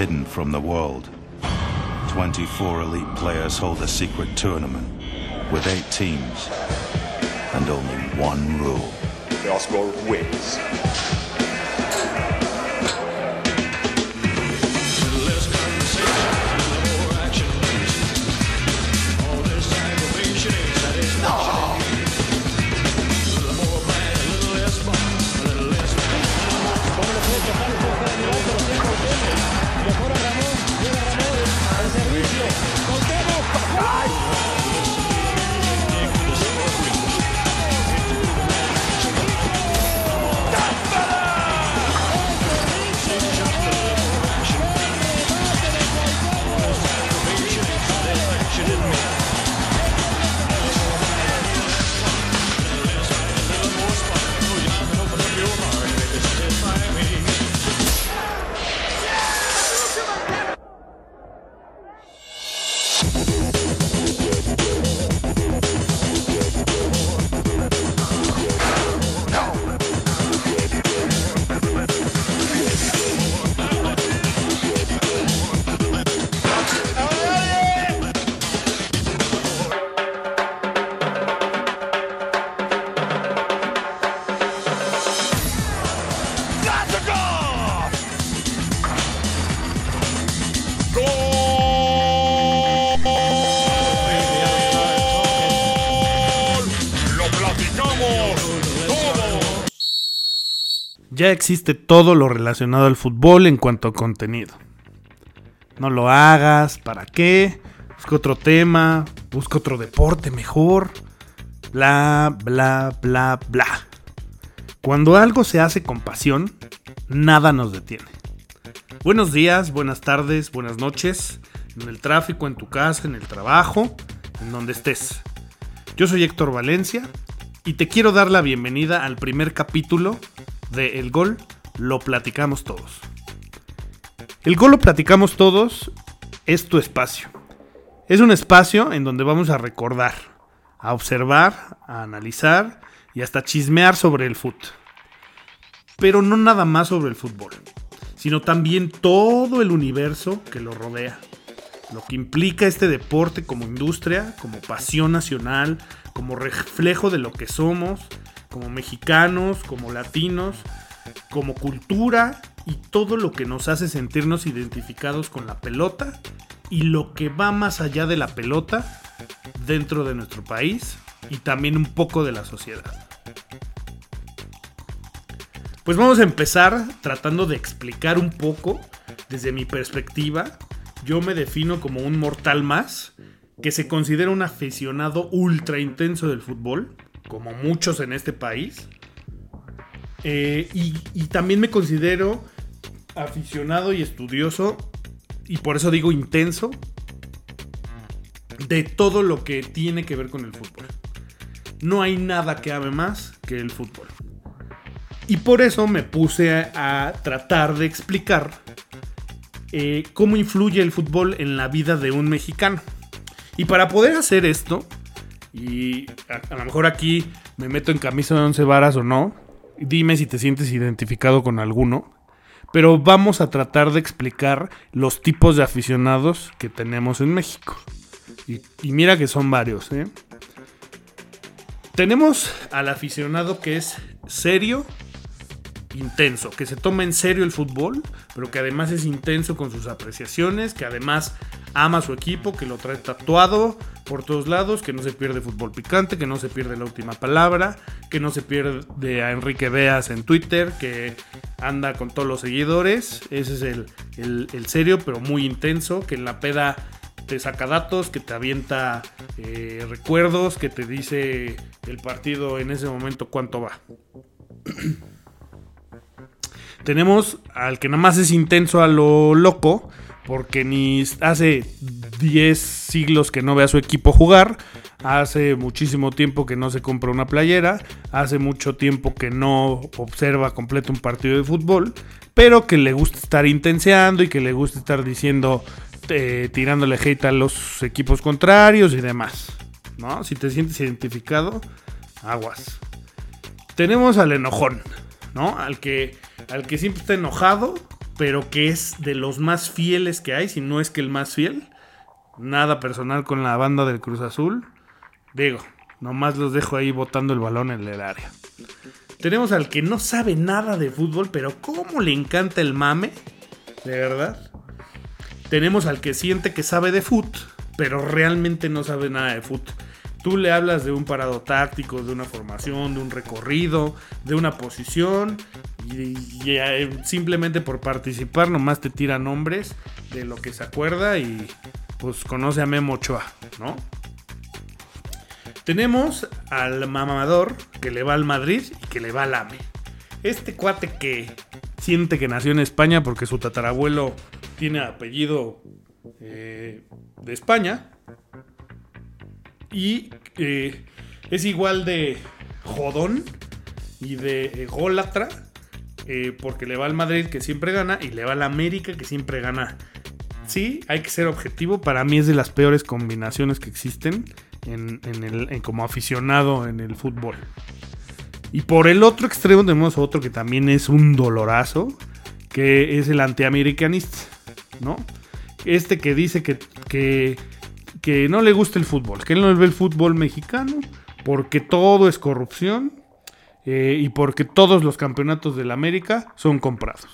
hidden from the world. 24 elite players hold a secret tournament with eight teams and only one rule. The Oscar wins. Ya existe todo lo relacionado al fútbol en cuanto a contenido. No lo hagas, ¿para qué? Busca otro tema, busca otro deporte mejor. Bla, bla, bla, bla. Cuando algo se hace con pasión, nada nos detiene. Buenos días, buenas tardes, buenas noches, en el tráfico, en tu casa, en el trabajo, en donde estés. Yo soy Héctor Valencia y te quiero dar la bienvenida al primer capítulo de El Gol lo platicamos todos. El Gol lo platicamos todos es tu espacio. Es un espacio en donde vamos a recordar, a observar, a analizar y hasta chismear sobre el fútbol. Pero no nada más sobre el fútbol, sino también todo el universo que lo rodea. Lo que implica este deporte como industria, como pasión nacional, como reflejo de lo que somos como mexicanos, como latinos, como cultura y todo lo que nos hace sentirnos identificados con la pelota y lo que va más allá de la pelota dentro de nuestro país y también un poco de la sociedad. Pues vamos a empezar tratando de explicar un poco desde mi perspectiva. Yo me defino como un mortal más que se considera un aficionado ultra intenso del fútbol como muchos en este país. Eh, y, también me considero aficionado y estudioso, y por eso digo intenso, de todo lo que tiene que ver con el fútbol. No hay nada que ame más que el fútbol. Y por eso me puse a, tratar de explicar eh, cómo influye el fútbol en la vida de un mexicano. Y para poder hacer esto, y a, lo mejor aquí me meto en camisa de once varas o no. Dime si te sientes identificado con alguno. Pero vamos a tratar de explicar los tipos de aficionados que tenemos en México. Y, mira que son varios. ¿eh? Tenemos al aficionado que es serio, intenso, que se toma en serio el fútbol, pero que además es intenso con sus apreciaciones, que además ama su equipo, que lo trae tatuado por todos lados, que no se pierde fútbol picante, que no se pierde la última palabra, que no se pierde a Enrique Beas en Twitter, que anda con todos los seguidores. Ese es el, serio, pero muy intenso, que en la peda te saca datos, que te avienta eh, recuerdos, que te dice el partido en ese momento cuánto va. Tenemos al que nada más es intenso a lo loco, porque ni hace 10 siglos que no ve a su equipo jugar, hace muchísimo tiempo que no se compra una playera, hace mucho tiempo que no observa completo un partido de fútbol, pero que le gusta estar intenseando y que le gusta estar diciendo, eh, tirándole hate a los equipos contrarios y demás. ¿no? Si te sientes identificado, aguas. Tenemos al enojón, ¿no? Al que, al que siempre está enojado pero que es de los más fieles que hay, si no es que el más fiel. Nada personal con la banda del Cruz Azul. Digo, nomás los dejo ahí botando el balón en el área. Tenemos al que no sabe nada de fútbol, pero cómo le encanta el mame, de verdad. Tenemos al que siente que sabe de fútbol, pero realmente no sabe nada de fútbol. Tú le hablas de un parado táctico, de una formación, de un recorrido, de una posición, y, eh, simplemente por participar nomás te tira nombres de lo que se acuerda y pues conoce a Memo Ochoa, ¿no? Tenemos al mamador que le va al Madrid y que le va al AME. Este cuate que siente que nació en España porque su tatarabuelo tiene apellido eh, de España. Y eh, es igual de jodón y de ególatra eh, porque le va al Madrid que siempre gana y le va al América que siempre gana. Sí, hay que ser objetivo. Para mí es de las peores combinaciones que existen en, en el, como aficionado en el fútbol. Y por el otro extremo tenemos otro que también es un dolorazo, que es el antiamericanista, ¿no? Este que dice que, que, que no le gusta el fútbol, que él no ve el fútbol mexicano porque todo es corrupción eh, y porque todos los campeonatos de la América son comprados,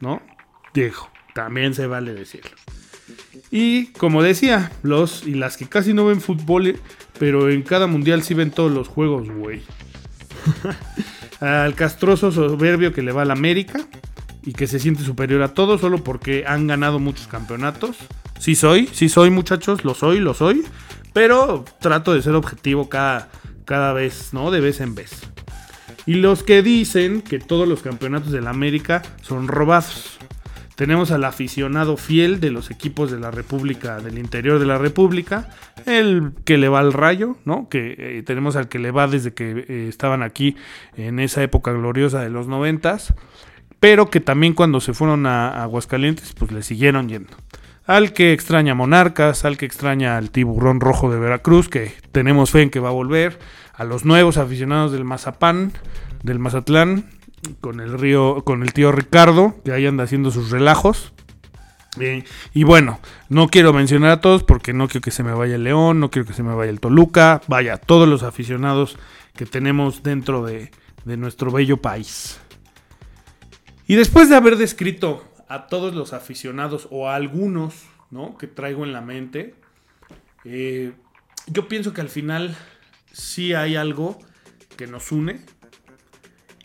¿no? Diego, también se vale decirlo. Y como decía, los y las que casi no ven fútbol, pero en cada mundial sí ven todos los juegos, güey. Al castroso soberbio que le va al América y que se siente superior a todos solo porque han ganado muchos campeonatos. Sí soy, sí soy muchachos, lo soy, lo soy. Pero trato de ser objetivo cada, cada vez, ¿no? De vez en vez. Y los que dicen que todos los campeonatos de la América son robados. Tenemos al aficionado fiel de los equipos de la República, del interior de la República, el que le va al rayo, ¿no? Que eh, tenemos al que le va desde que eh, estaban aquí en esa época gloriosa de los noventas, pero que también cuando se fueron a, Aguascalientes, pues le siguieron yendo. Al que extraña Monarcas, al que extraña al tiburón rojo de Veracruz, que tenemos fe en que va a volver, a los nuevos aficionados del Mazapán, del Mazatlán, con el río, con el tío Ricardo, que ahí anda haciendo sus relajos. Eh, y bueno, no quiero mencionar a todos porque no quiero que se me vaya el León, no quiero que se me vaya el Toluca, vaya, todos los aficionados que tenemos dentro de, de nuestro bello país. Y después de haber descrito a todos los aficionados o a algunos ¿no? que traigo en la mente, eh, yo pienso que al final sí hay algo que nos une,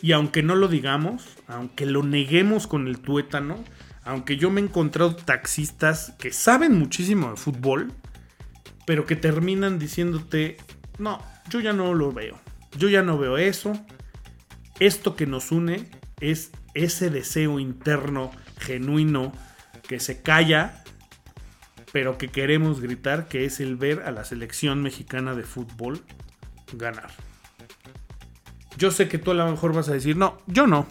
y aunque no lo digamos, aunque lo neguemos con el tuétano, aunque yo me he encontrado taxistas que saben muchísimo de fútbol, pero que terminan diciéndote, no, yo ya no lo veo, yo ya no veo eso. Esto que nos une es ese deseo interno, genuino, que se calla, pero que queremos gritar, que es el ver a la selección mexicana de fútbol ganar. Yo sé que tú a lo mejor vas a decir, no, yo no.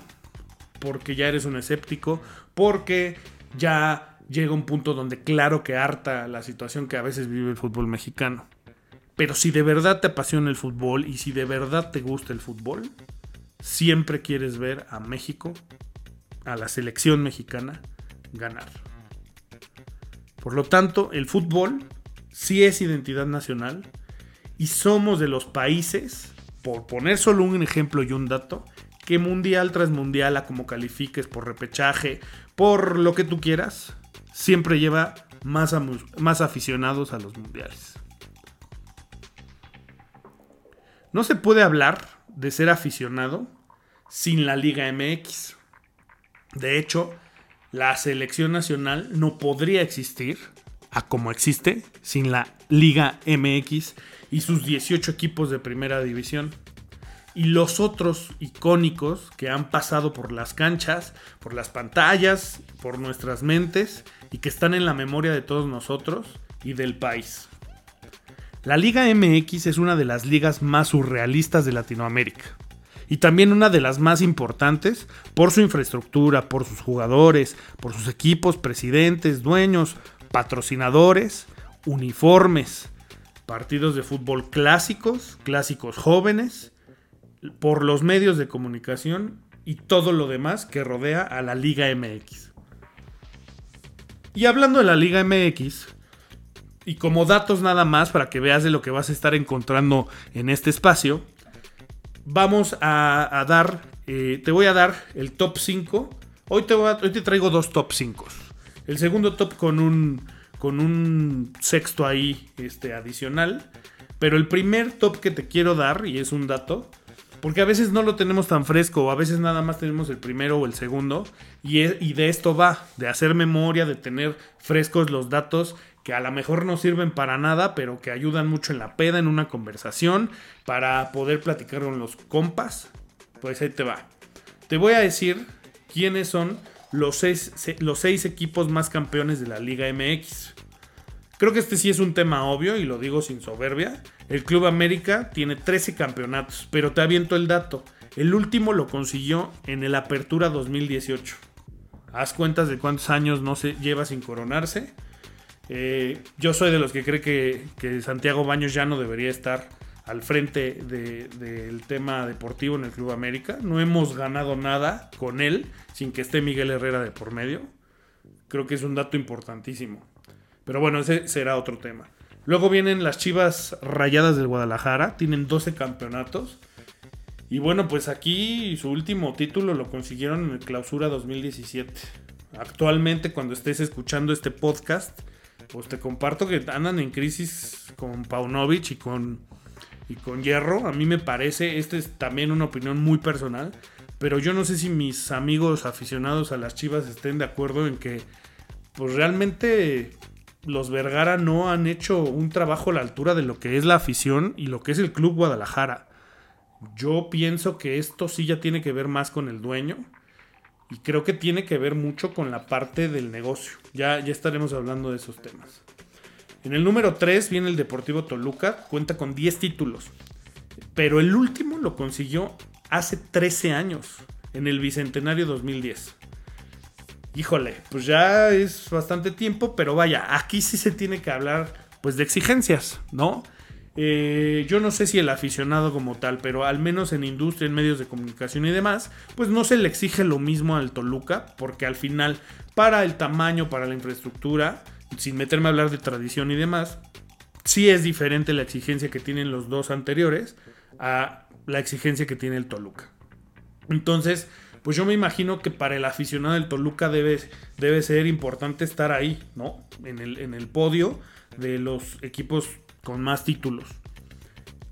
Porque ya eres un escéptico, porque ya llega un punto donde claro que harta la situación que a veces vive el fútbol mexicano. Pero si de verdad te apasiona el fútbol y si de verdad te gusta el fútbol, siempre quieres ver a México, a la selección mexicana, ganar. Por lo tanto, el fútbol sí es identidad nacional y somos de los países por poner solo un ejemplo y un dato, que mundial tras mundial, a como califiques, por repechaje, por lo que tú quieras, siempre lleva más, más aficionados a los mundiales. No se puede hablar de ser aficionado sin la Liga MX. De hecho, la selección nacional no podría existir a como existe sin la Liga MX y sus 18 equipos de primera división. Y los otros icónicos que han pasado por las canchas, por las pantallas, por nuestras mentes y que están en la memoria de todos nosotros y del país. La Liga MX es una de las ligas más surrealistas de Latinoamérica y también una de las más importantes por su infraestructura, por sus jugadores, por sus equipos, presidentes, dueños, patrocinadores, uniformes, partidos de fútbol clásicos, clásicos jóvenes, por los medios de comunicación y todo lo demás que rodea a la Liga MX. Y hablando de la Liga MX, y como datos nada más para que veas de lo que vas a estar encontrando en este espacio, vamos a, dar, eh, te voy a dar el top 5. Hoy te, hoy te traigo dos top 5. El segundo top con un, con un sexto ahí este, adicional. Pero el primer top que te quiero dar, y es un dato, porque a veces no lo tenemos tan fresco, o a veces nada más tenemos el primero o el segundo, y, y, de esto va, de hacer memoria, de tener frescos los datos que a lo mejor no sirven para nada, pero que ayudan mucho en la peda, en una conversación, para poder platicar con los compas. Pues ahí te va. Te voy a decir quiénes son los seis, los seis equipos más campeones de la Liga MX. Creo que este sí es un tema obvio y lo digo sin soberbia. El Club América tiene 13 campeonatos, pero te aviento el dato. El último lo consiguió en el Apertura 2018. Haz cuentas de cuántos años no se lleva sin coronarse. Eh, yo soy de los que cree que, Santiago Baños ya no debería estar al frente del tema deportivo en el Club América. No hemos ganado nada con él sin que esté Miguel Herrera de por medio. Creo que es un dato importantísimo. Pero bueno, ese será otro tema. Luego vienen las Chivas Rayadas del Guadalajara. Tienen 12 campeonatos. Y bueno, pues aquí su último título lo consiguieron en el Clausura 2017. Actualmente, cuando estés escuchando este podcast, pues te comparto que andan en crisis con Paunovic y con, y con Hierro. A mí me parece, esta es también una opinión muy personal, pero yo no sé si mis amigos aficionados a las Chivas estén de acuerdo en que, pues realmente los Vergara no han hecho un trabajo a la altura de lo que es la afición y lo que es el Club Guadalajara. Yo pienso que esto sí ya tiene que ver más con el dueño y creo que tiene que ver mucho con la parte del negocio. Ya, ya estaremos hablando de esos temas. En el número 3 viene el Deportivo Toluca, cuenta con 10 títulos. Pero el último lo consiguió hace 13 años, en el Bicentenario 2010. Híjole, pues ya es bastante tiempo, pero vaya, aquí sí se tiene que hablar pues de exigencias, ¿no? Eh, yo no sé si el aficionado como tal, pero al menos en industria, en medios de comunicación y demás, pues no se le exige lo mismo al Toluca, porque al final, para el tamaño, para la infraestructura, sin meterme a hablar de tradición y demás, sí es diferente la exigencia que tienen los dos anteriores a la exigencia que tiene el Toluca. Entonces, pues yo me imagino que para el aficionado del Toluca debe, debe ser importante estar ahí, ¿no? En el, en el podio de los equipos con más títulos.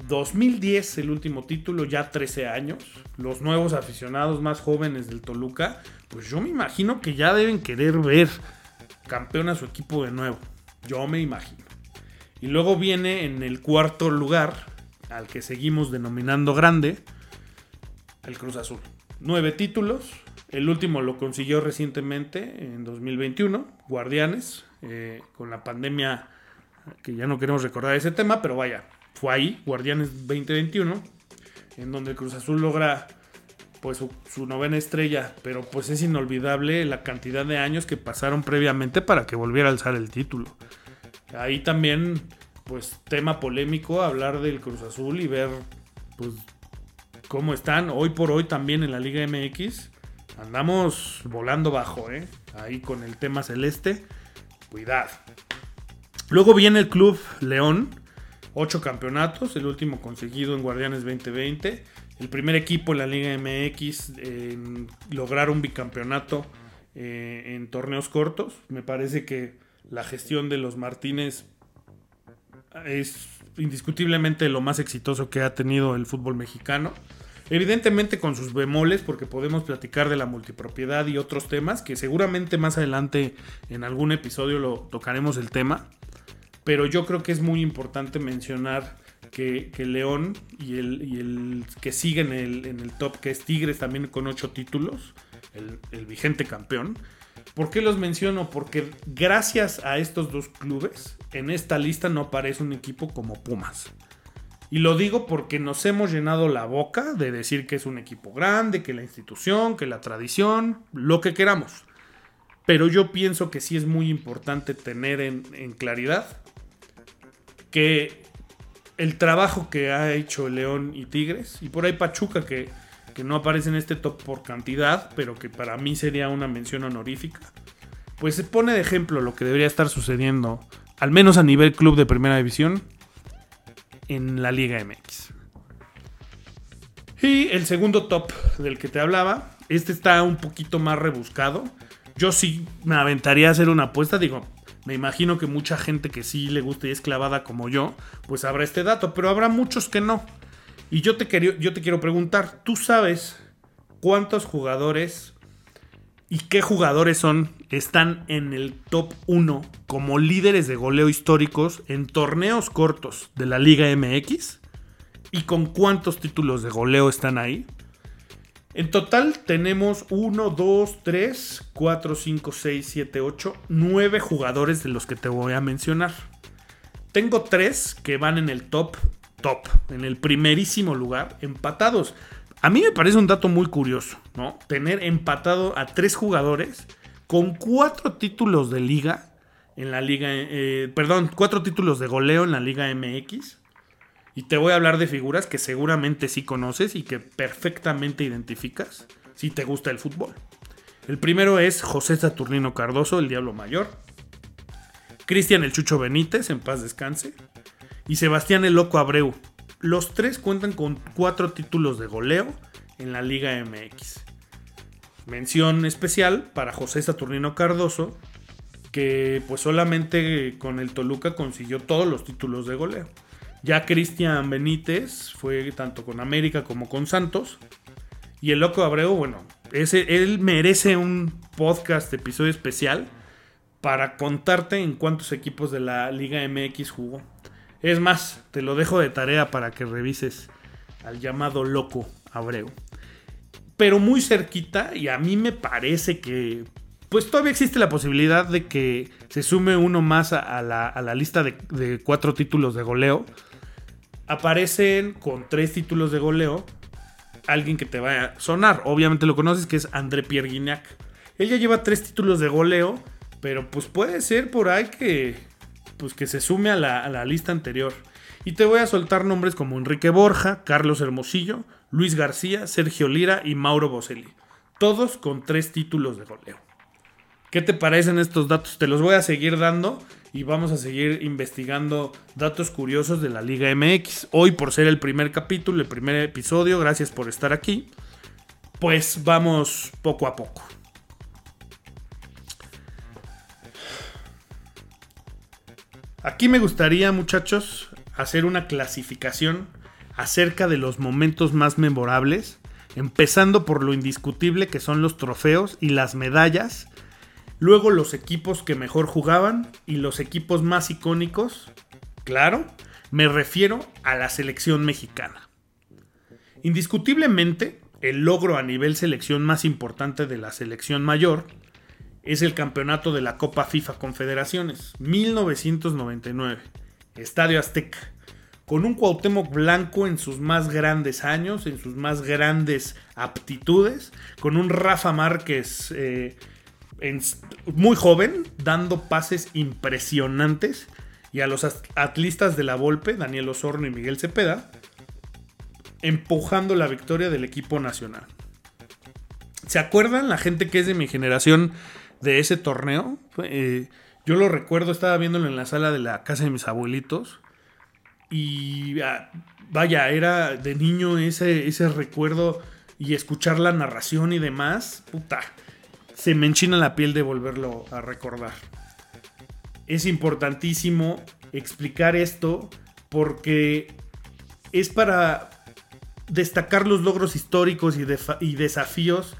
2010 el último título, ya 13 años. Los nuevos aficionados más jóvenes del Toluca, pues yo me imagino que ya deben querer ver campeón a su equipo de nuevo. Yo me imagino. Y luego viene en el cuarto lugar, al que seguimos denominando grande, el Cruz Azul. Nueve títulos. El último lo consiguió recientemente, en 2021, Guardianes. Eh, con la pandemia que ya no queremos recordar ese tema, pero vaya, fue ahí, Guardianes 2021, en donde Cruz Azul logra pues su, novena estrella, pero pues es inolvidable la cantidad de años que pasaron previamente para que volviera a alzar el título. Ahí también, pues tema polémico, hablar del Cruz Azul y ver pues cómo están hoy por hoy también en la Liga MX. Andamos volando bajo, ¿eh? Ahí con el tema celeste. Cuidado. Luego viene el Club León, ocho campeonatos, el último conseguido en Guardianes 2020, el primer equipo en la Liga MX en lograr un bicampeonato eh, en torneos cortos. Me parece que la gestión de los Martínez es indiscutiblemente lo más exitoso que ha tenido el fútbol mexicano. Evidentemente con sus bemoles, porque podemos platicar de la multipropiedad y otros temas, que seguramente más adelante en algún episodio lo tocaremos el tema. Pero yo creo que es muy importante mencionar que, León y el, que sigue en el, top, que es Tigres también con ocho títulos, el, vigente campeón. ¿Por qué los menciono? Porque gracias a estos dos clubes, en esta lista no aparece un equipo como Pumas. Y lo digo porque nos hemos llenado la boca de decir que es un equipo grande, que la institución, que la tradición, lo que queramos. Pero yo pienso que sí es muy importante tener en, en claridad que el trabajo que ha hecho León y Tigres, y por ahí Pachuca, que, no aparece en este top por cantidad, pero que para mí sería una mención honorífica, pues se pone de ejemplo lo que debería estar sucediendo, al menos a nivel club de primera división, en la Liga MX. Y el segundo top del que te hablaba, este está un poquito más rebuscado. Yo sí me aventaría a hacer una apuesta, digo, me imagino que mucha gente que sí le gusta y es clavada como yo, pues habrá este dato, pero habrá muchos que no. Y yo te, quería, yo te quiero preguntar, ¿tú sabes cuántos jugadores y qué jugadores son están en el top 1 como líderes de goleo históricos en torneos cortos de la Liga MX? ¿Y con cuántos títulos de goleo están ahí? En total tenemos 1, 2, 3, 4, 5, 6, 7, 8, 9 jugadores de los que te voy a mencionar. Tengo 3 que van en el top, top, en el primerísimo lugar, empatados. A mí me parece un dato muy curioso, ¿no? Tener empatado a 3 jugadores con 4 títulos de liga en la liga, eh, perdón, 4 títulos de goleo en la liga MX y te voy a hablar de figuras que seguramente sí conoces y que perfectamente identificas si te gusta el fútbol. El primero es José Saturnino Cardoso, el Diablo Mayor. Cristian el Chucho Benítez, en paz descanse. Y Sebastián el Loco Abreu. Los tres cuentan con cuatro títulos de goleo en la Liga MX. Mención especial para José Saturnino Cardoso, que pues solamente con el Toluca consiguió todos los títulos de goleo. Ya Cristian Benítez fue tanto con América como con Santos. Y el Loco Abreu, bueno, ese, él merece un podcast, episodio especial, para contarte en cuántos equipos de la Liga MX jugó. Es más, te lo dejo de tarea para que revises al llamado Loco Abreu. Pero muy cerquita, y a mí me parece que pues todavía existe la posibilidad de que se sume uno más a, la, lista de, de, cuatro títulos de goleo aparecen con tres títulos de goleo alguien que te va a sonar. Obviamente lo conoces, que es André Pierre Guignac. Él lleva tres títulos de goleo, pero pues puede ser por ahí que, pues que se sume a la, a la lista anterior. Y te voy a soltar nombres como Enrique Borja, Carlos Hermosillo, Luis García, Sergio Lira y Mauro Boselli. Todos con tres títulos de goleo. ¿Qué te parecen estos datos? Te los voy a seguir dando y vamos a seguir investigando datos curiosos de la Liga MX. Hoy por ser el primer capítulo, el primer episodio, gracias por estar aquí. Pues vamos poco a poco. Aquí me gustaría, muchachos, hacer una clasificación acerca de los momentos más memorables, empezando por lo indiscutible que son los trofeos y las medallas Luego los equipos que mejor jugaban y los equipos más icónicos, claro, me refiero a la selección mexicana. Indiscutiblemente, el logro a nivel selección más importante de la selección mayor es el campeonato de la Copa FIFA Confederaciones, 1999, Estadio Azteca, con un Cuauhtémoc Blanco en sus más grandes años, en sus más grandes aptitudes, con un Rafa Márquez eh, muy joven, dando pases impresionantes. Y a los atlistas de la Volpe, Daniel Osorno y Miguel Cepeda, empujando la victoria del equipo nacional. ¿Se acuerdan la gente que es de mi generación de ese torneo? Eh, yo lo recuerdo, estaba viéndolo en la sala de la casa de mis abuelitos. Y ah, vaya, era de niño ese, ese recuerdo y escuchar la narración y demás. Puta se me enchina la piel de volverlo a recordar. Es importantísimo explicar esto porque es para destacar los logros históricos y, desafíos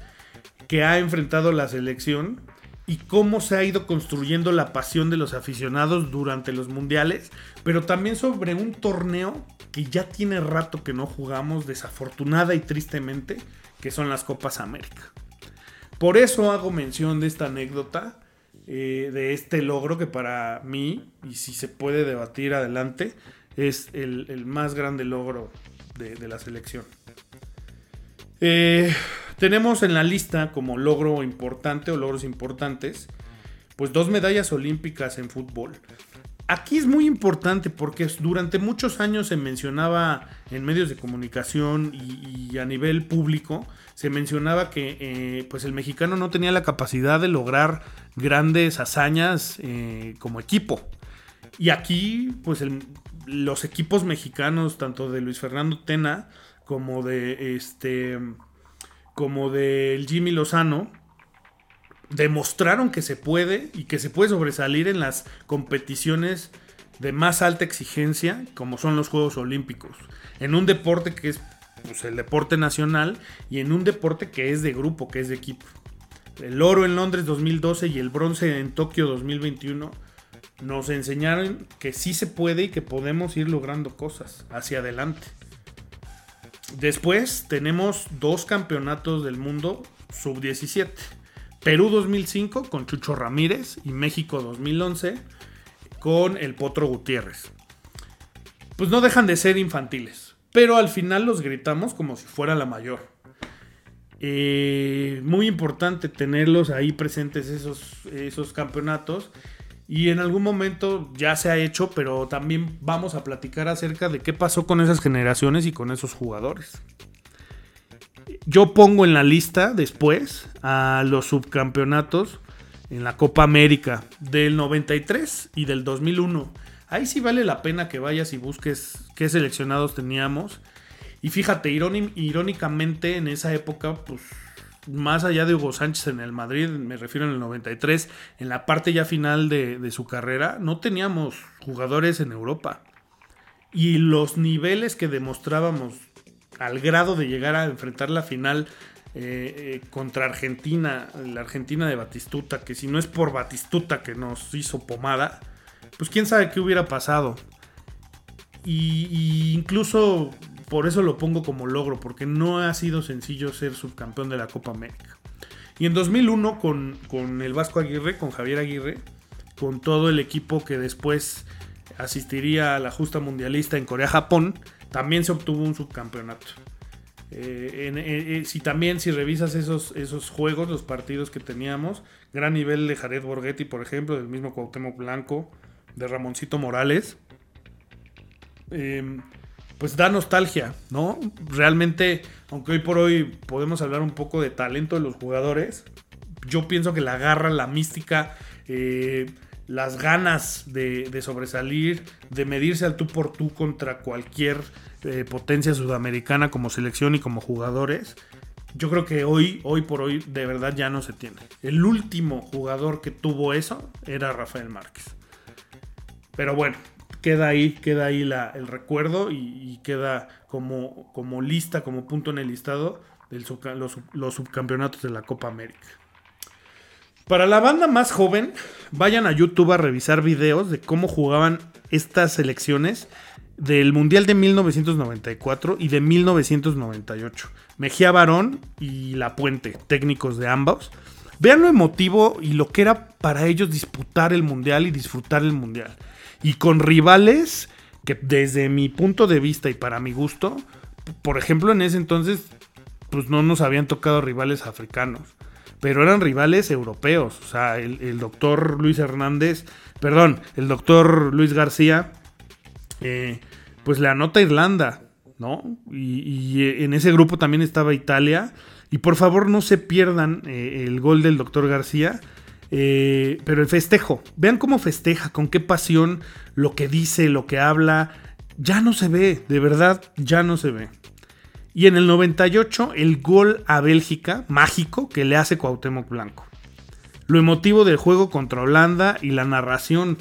que ha enfrentado la selección y cómo se ha ido construyendo la pasión de los aficionados durante los mundiales, pero también sobre un torneo que ya tiene rato que no jugamos, desafortunada y tristemente, que son las Copas América. Por eso hago mención de esta anécdota, eh, de este logro que para mí, y si se puede debatir adelante, es el, más grande logro de, la selección. Eh, tenemos en la lista como logro importante o logros importantes, pues dos medallas olímpicas en fútbol. Aquí es muy importante porque durante muchos años se mencionaba en medios de comunicación y, a nivel público, se mencionaba que eh, pues el mexicano no tenía la capacidad de lograr grandes hazañas eh, como equipo. Y aquí, pues los equipos mexicanos, tanto de Luis Fernando Tena como de este como del Jimmy Lozano, demostraron que se puede y que se puede sobresalir en las competiciones de más alta exigencia, como son los Juegos Olímpicos, en un deporte que es pues, el deporte nacional y en un deporte que es de grupo, que es de equipo. El oro en Londres 2012 y el bronce en Tokio 2021 nos enseñaron que sí se puede y que podemos ir logrando cosas hacia adelante. Después tenemos dos campeonatos del mundo sub-17. Perú 2005 con Chucho Ramírez y México 2011 con el Potro Gutiérrez. Pues no dejan de ser infantiles, pero al final los gritamos como si fuera la mayor. Eh, muy importante tenerlos ahí presentes esos, esos campeonatos. Y en algún momento ya se ha hecho, pero también vamos a platicar acerca de qué pasó con esas generaciones y con esos jugadores. Yo pongo en la lista después a los subcampeonatos en la Copa América del 93 y del 2001. Ahí sí vale la pena que vayas y busques qué seleccionados teníamos. Y fíjate, irónicamente en esa época, pues más allá de Hugo Sánchez en el Madrid, me refiero en el 93, en la parte ya final de, de su carrera, no teníamos jugadores en Europa. Y los niveles que demostrábamos al grado de llegar a enfrentar la final eh, eh, contra Argentina, la Argentina de Batistuta, que si no es por Batistuta que nos hizo pomada, pues quién sabe qué hubiera pasado. Y, incluso por eso lo pongo como logro, porque no ha sido sencillo ser subcampeón de la Copa América. Y en 2001 con, con el Vasco Aguirre, con Javier Aguirre, con todo el equipo que después asistiría a la justa mundialista en Corea-Japón, también se obtuvo un subcampeonato. Eh, eh, si también si revisas esos, esos juegos, los partidos que teníamos, gran nivel de Jared Borghetti, por ejemplo, del mismo Cuauhtémoc Blanco, de Ramoncito Morales, em, pues da nostalgia, ¿no? Realmente, aunque hoy por hoy podemos hablar un poco de talento de los jugadores, yo pienso que la garra, la mística, eh, las ganas de, sobresalir, de medirse al tú por tú contra cualquier eh, potencia sudamericana como selección y como jugadores, yo creo que hoy, hoy por hoy, de verdad ya no se tiene. El último jugador que tuvo eso era Rafael Márquez. Pero bueno, queda ahí, queda ahí la, el recuerdo y, queda como, como lista, como punto en el listado de los, los subcampeonatos de la Copa América. Para la banda más joven, vayan a YouTube a revisar videos de cómo jugaban estas selecciones del Mundial de 1994 y de 1998. Mejía Barón y La Puente, técnicos de ambos. Vean lo emotivo y lo que era para ellos disputar el Mundial y disfrutar el Mundial. Y con rivales que desde mi punto de vista y para mi gusto, por ejemplo en ese entonces, pues no nos habían tocado rivales africanos pero eran rivales europeos. O sea, el, doctor Luis Hernández, perdón, el doctor Luis García, eh, pues le anota Irlanda, ¿no? Y, eh, en ese grupo también estaba Italia. Y por favor no se pierdan eh, el gol del doctor García. pero el festejo, vean cómo festeja, con qué pasión, lo que dice, lo que habla, ya no se ve, de verdad, ya no se ve. Y en el 98, el gol a Bélgica, mágico, que le hace Cuauhtémoc Blanco. Lo emotivo del juego contra Holanda y la narración.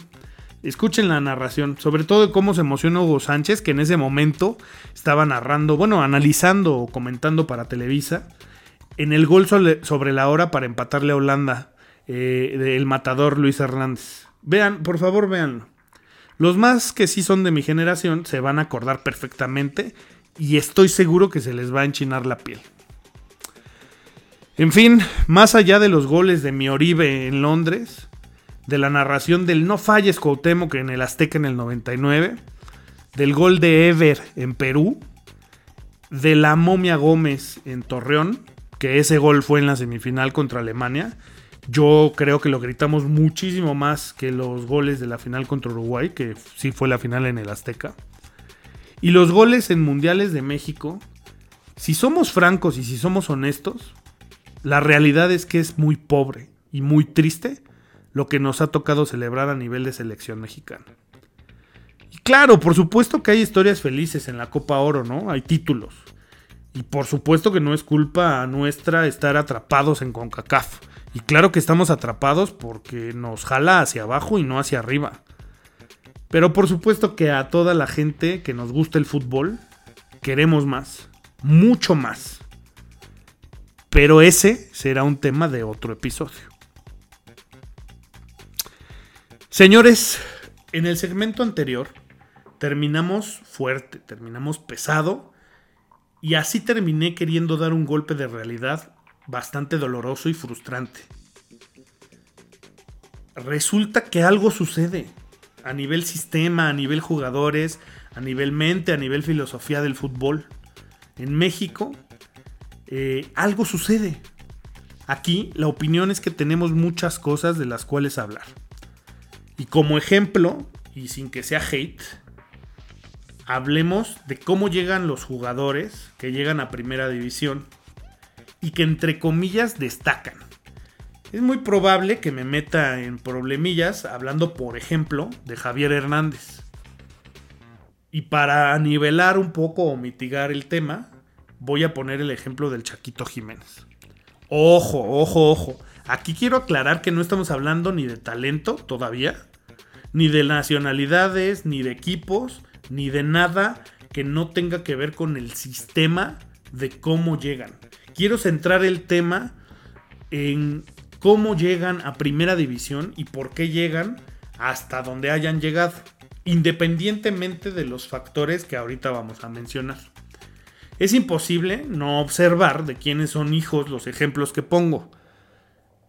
Escuchen la narración, sobre todo de cómo se emocionó Hugo Sánchez, que en ese momento estaba narrando, bueno, analizando o comentando para Televisa, en el gol sobre la hora para empatarle a Holanda, eh, del matador Luis Hernández. Vean, por favor, véanlo. Los más que sí son de mi generación se van a acordar perfectamente y estoy seguro que se les va a enchinar la piel. En fin, más allá de los goles de mi Oribe en Londres, de la narración del no falles Cuauhtémoc en el Azteca en el 99, del gol de Ever en Perú, de la momia Gómez en Torreón, que ese gol fue en la semifinal contra Alemania, Yo creo que lo gritamos muchísimo más que los goles de la final contra Uruguay, que sí fue la final en el Azteca. Y los goles en mundiales de México, si somos francos y si somos honestos, la realidad es que es muy pobre y muy triste lo que nos ha tocado celebrar a nivel de selección mexicana. Y claro, por supuesto que hay historias felices en la Copa Oro, ¿no? Hay títulos. Y por supuesto que no es culpa nuestra estar atrapados en CONCACAF. Y claro que estamos atrapados porque nos jala hacia abajo y no hacia arriba. Pero por supuesto que a toda la gente que nos gusta el fútbol, queremos más. Mucho más. Pero ese será un tema de otro episodio. Señores, en el segmento anterior terminamos fuerte, terminamos pesado y así terminé queriendo dar un golpe de realidad bastante doloroso y frustrante. Resulta que algo sucede a nivel sistema, a nivel jugadores, a nivel mente, a nivel filosofía del fútbol. En México, eh, algo sucede. Aquí la opinión es que tenemos muchas cosas de las cuales hablar. Y como ejemplo, y sin que sea hate, hablemos de cómo llegan los jugadores que llegan a primera división y que entre comillas destacan. Es muy probable que me meta en problemillas hablando, por ejemplo, de Javier Hernández. Y para nivelar un poco o mitigar el tema, voy a poner el ejemplo del Chaquito Jiménez. Ojo, ojo, ojo. Aquí quiero aclarar que no estamos hablando ni de talento todavía, ni de nacionalidades, ni de equipos, ni de nada que no tenga que ver con el sistema de cómo llegan quiero centrar el tema en cómo llegan a primera división y por qué llegan hasta donde hayan llegado, independientemente de los factores que ahorita vamos a mencionar. Es imposible no observar de quiénes son hijos los ejemplos que pongo.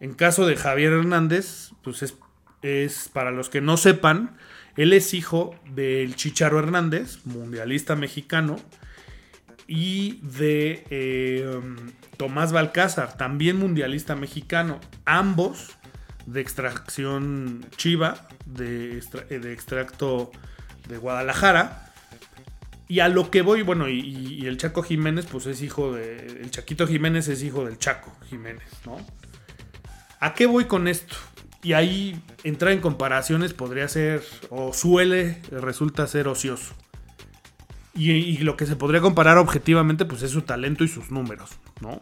En caso de Javier Hernández, pues es, es para los que no sepan, él es hijo del Chicharo Hernández, mundialista mexicano, y de eh, Tomás Balcázar, también mundialista mexicano, ambos de extracción chiva, de, eh, extracto de Guadalajara. Y a lo que voy, bueno, y, el Chaco Jiménez, pues es hijo de. El Chaquito Jiménez es hijo del Chaco Jiménez, ¿no? ¿A qué voy con esto? Y ahí entrar en comparaciones podría ser, o suele, resulta ser ocioso. Y, lo que se podría comparar objetivamente, pues es su talento y sus números, ¿no?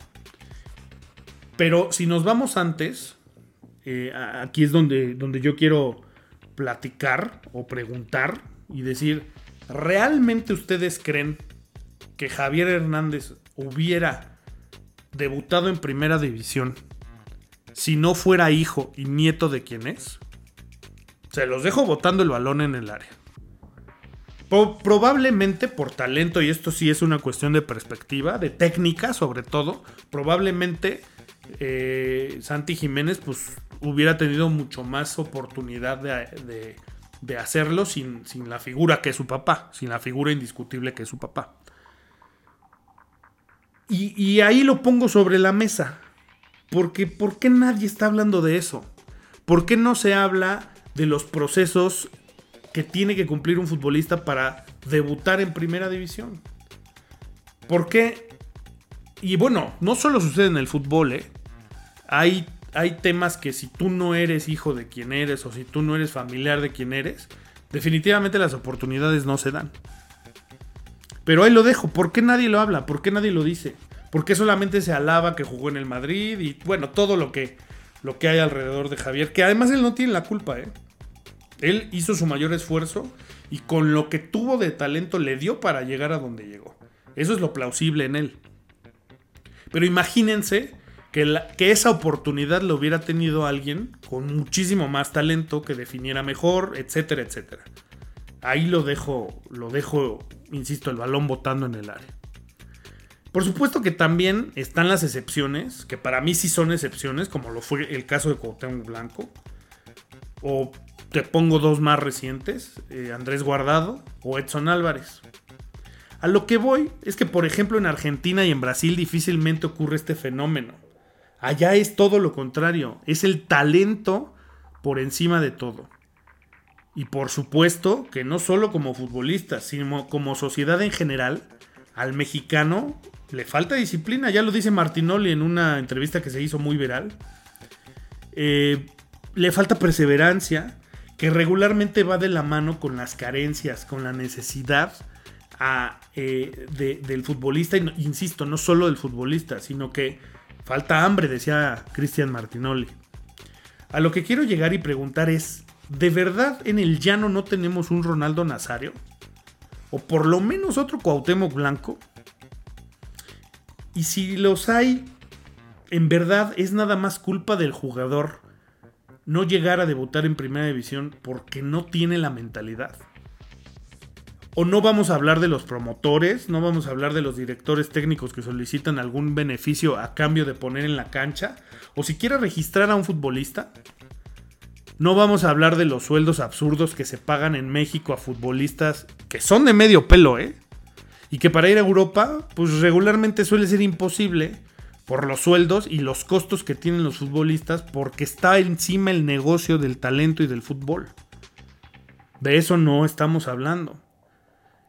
Pero si nos vamos antes, eh, aquí es donde, donde yo quiero platicar o preguntar y decir, ¿realmente ustedes creen que Javier Hernández hubiera debutado en primera división si no fuera hijo y nieto de quien es? Se los dejo botando el balón en el área probablemente por talento, y esto sí es una cuestión de perspectiva, de técnica sobre todo, probablemente eh, Santi Jiménez pues hubiera tenido mucho más oportunidad de, hacerlo sin, sin, la figura que es su papá, sin la figura indiscutible que es su papá. Y, y ahí lo pongo sobre la mesa, porque ¿por qué nadie está hablando de eso? ¿Por qué no se habla de los procesos que tiene que cumplir un futbolista para debutar en primera división. ¿Por qué? Y bueno, no solo sucede en el fútbol, ¿eh? Hay, hay temas que si tú no eres hijo de quien eres o si tú no eres familiar de quien eres, definitivamente las oportunidades no se dan. Pero ahí lo dejo. ¿Por qué nadie lo habla? ¿Por qué nadie lo dice? ¿Por qué solamente se alaba que jugó en el Madrid? Y bueno, todo lo que, lo que hay alrededor de Javier. Que además él no tiene la culpa, ¿eh? Él hizo su mayor esfuerzo y con lo que tuvo de talento le dio para llegar a donde llegó. Eso es lo plausible en él. Pero imagínense que, que esa oportunidad lo hubiera tenido alguien con muchísimo más talento, que definiera mejor, etcétera, etcétera. Ahí lo dejo, lo dejo, insisto, el balón botando en el área. Por supuesto que también están las excepciones, que para mí sí son excepciones, como lo fue el caso de Cuauhtémoc Blanco, o te pongo dos más recientes, eh, Andrés Guardado o Edson Álvarez. A lo que voy es que, por ejemplo, en Argentina y en Brasil difícilmente ocurre este fenómeno. Allá es todo lo contrario, es el talento por encima de todo. Y por supuesto que no solo como futbolistas, sino como sociedad en general, al mexicano le falta disciplina, ya lo dice Martinoli en una entrevista que se hizo muy viral. Eh, le falta perseverancia, que regularmente va de la mano con las carencias, con la necesidad eh, del futbolista, insisto, no solo del futbolista, sino que falta hambre, decía Cristian Martinoli. A lo que quiero llegar y preguntar es, ¿de verdad en el llano no tenemos un Ronaldo Nazario? O por lo menos otro Cuauhtémoc Blanco. Y si los hay, en verdad es nada más culpa del jugador no llegar a debutar en primera división porque no tiene la mentalidad. O no vamos a hablar de los promotores, no vamos a hablar de los directores técnicos que solicitan algún beneficio a cambio de poner en la cancha, o siquiera registrar a un futbolista. No vamos a hablar de los sueldos absurdos que se pagan en México a futbolistas que son de medio pelo, ¿eh? Y que para ir a Europa, pues regularmente suele ser imposible por los sueldos y los costos que tienen los futbolistas porque está encima el negocio del talento y del fútbol. De eso no estamos hablando.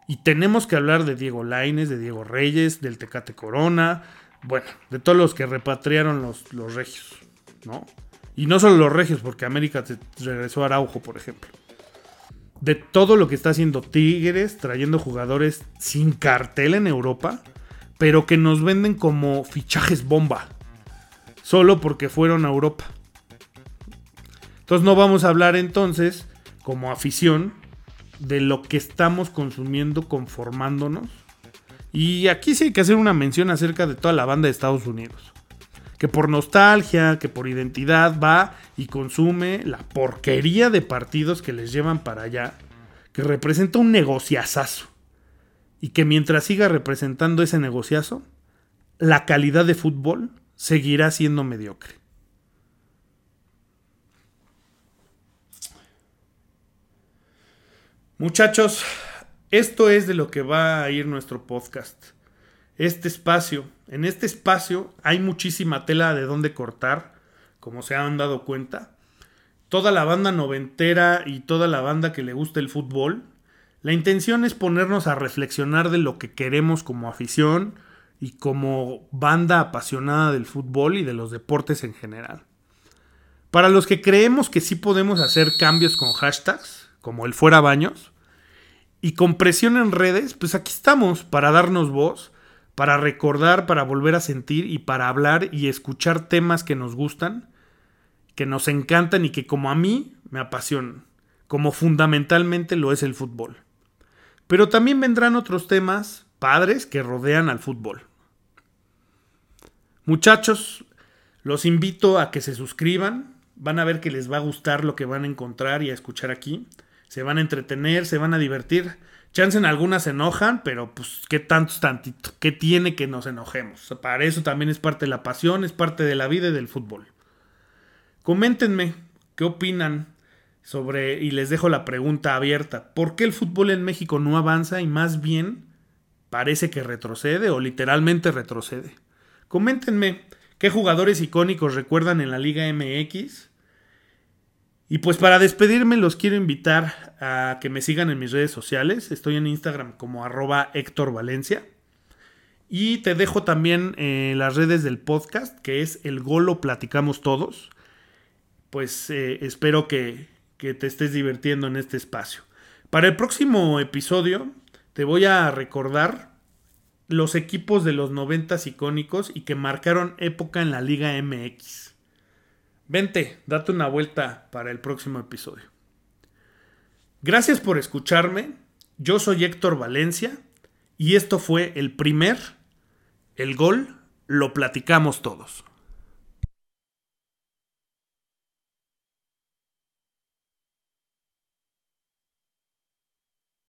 Y tenemos que hablar de Diego Laines, de Diego Reyes, del Tecate Corona, bueno, de todos los que repatriaron los, los regios, ¿no? Y no solo los regios, porque América regresó a Araujo, por ejemplo. De todo lo que está haciendo Tigres, trayendo jugadores sin cartel en Europa, pero que nos venden como fichajes bomba. Solo porque fueron a Europa. Entonces no vamos a hablar entonces, como afición, de lo que estamos consumiendo conformándonos. Y aquí sí hay que hacer una mención acerca de toda la banda de Estados Unidos que por nostalgia, que por identidad va y consume la porquería de partidos que les llevan para allá, que representa un negociazazo. Y que mientras siga representando ese negociazo, la calidad de fútbol seguirá siendo mediocre. Muchachos, esto es de lo que va a ir nuestro podcast este espacio. En este espacio hay muchísima tela de dónde cortar, como se han dado cuenta. Toda la banda noventera y toda la banda que le gusta el fútbol. La intención es ponernos a reflexionar de lo que queremos como afición y como banda apasionada del fútbol y de los deportes en general. Para los que creemos que sí podemos hacer cambios con hashtags, como el fuera baños, y con presión en redes, pues aquí estamos para darnos voz para recordar, para volver a sentir y para hablar y escuchar temas que nos gustan, que nos encantan y que como a mí me apasionan, como fundamentalmente lo es el fútbol. Pero también vendrán otros temas padres que rodean al fútbol. Muchachos, los invito a que se suscriban, van a ver que les va a gustar lo que van a encontrar y a escuchar aquí, se van a entretener, se van a divertir. Chance en algunas se enojan, pero pues qué tanto es tantito, qué tiene que nos enojemos. Para eso también es parte de la pasión, es parte de la vida y del fútbol. Coméntenme qué opinan sobre, y les dejo la pregunta abierta, ¿por qué el fútbol en México no avanza y más bien parece que retrocede o literalmente retrocede? Coméntenme qué jugadores icónicos recuerdan en la Liga MX y pues para despedirme los quiero invitar a que me sigan en mis redes sociales. Estoy en Instagram como arroba Héctor Valencia. Y te dejo también eh, las redes del podcast, que es El Golo Platicamos Todos. Pues eh, espero que, que te estés divirtiendo en este espacio. Para el próximo episodio te voy a recordar los equipos de los noventas icónicos y que marcaron época en la Liga MX. Vente, date una vuelta para el próximo episodio. Gracias por escucharme. Yo soy Héctor Valencia y esto fue el primer, el gol, lo platicamos todos.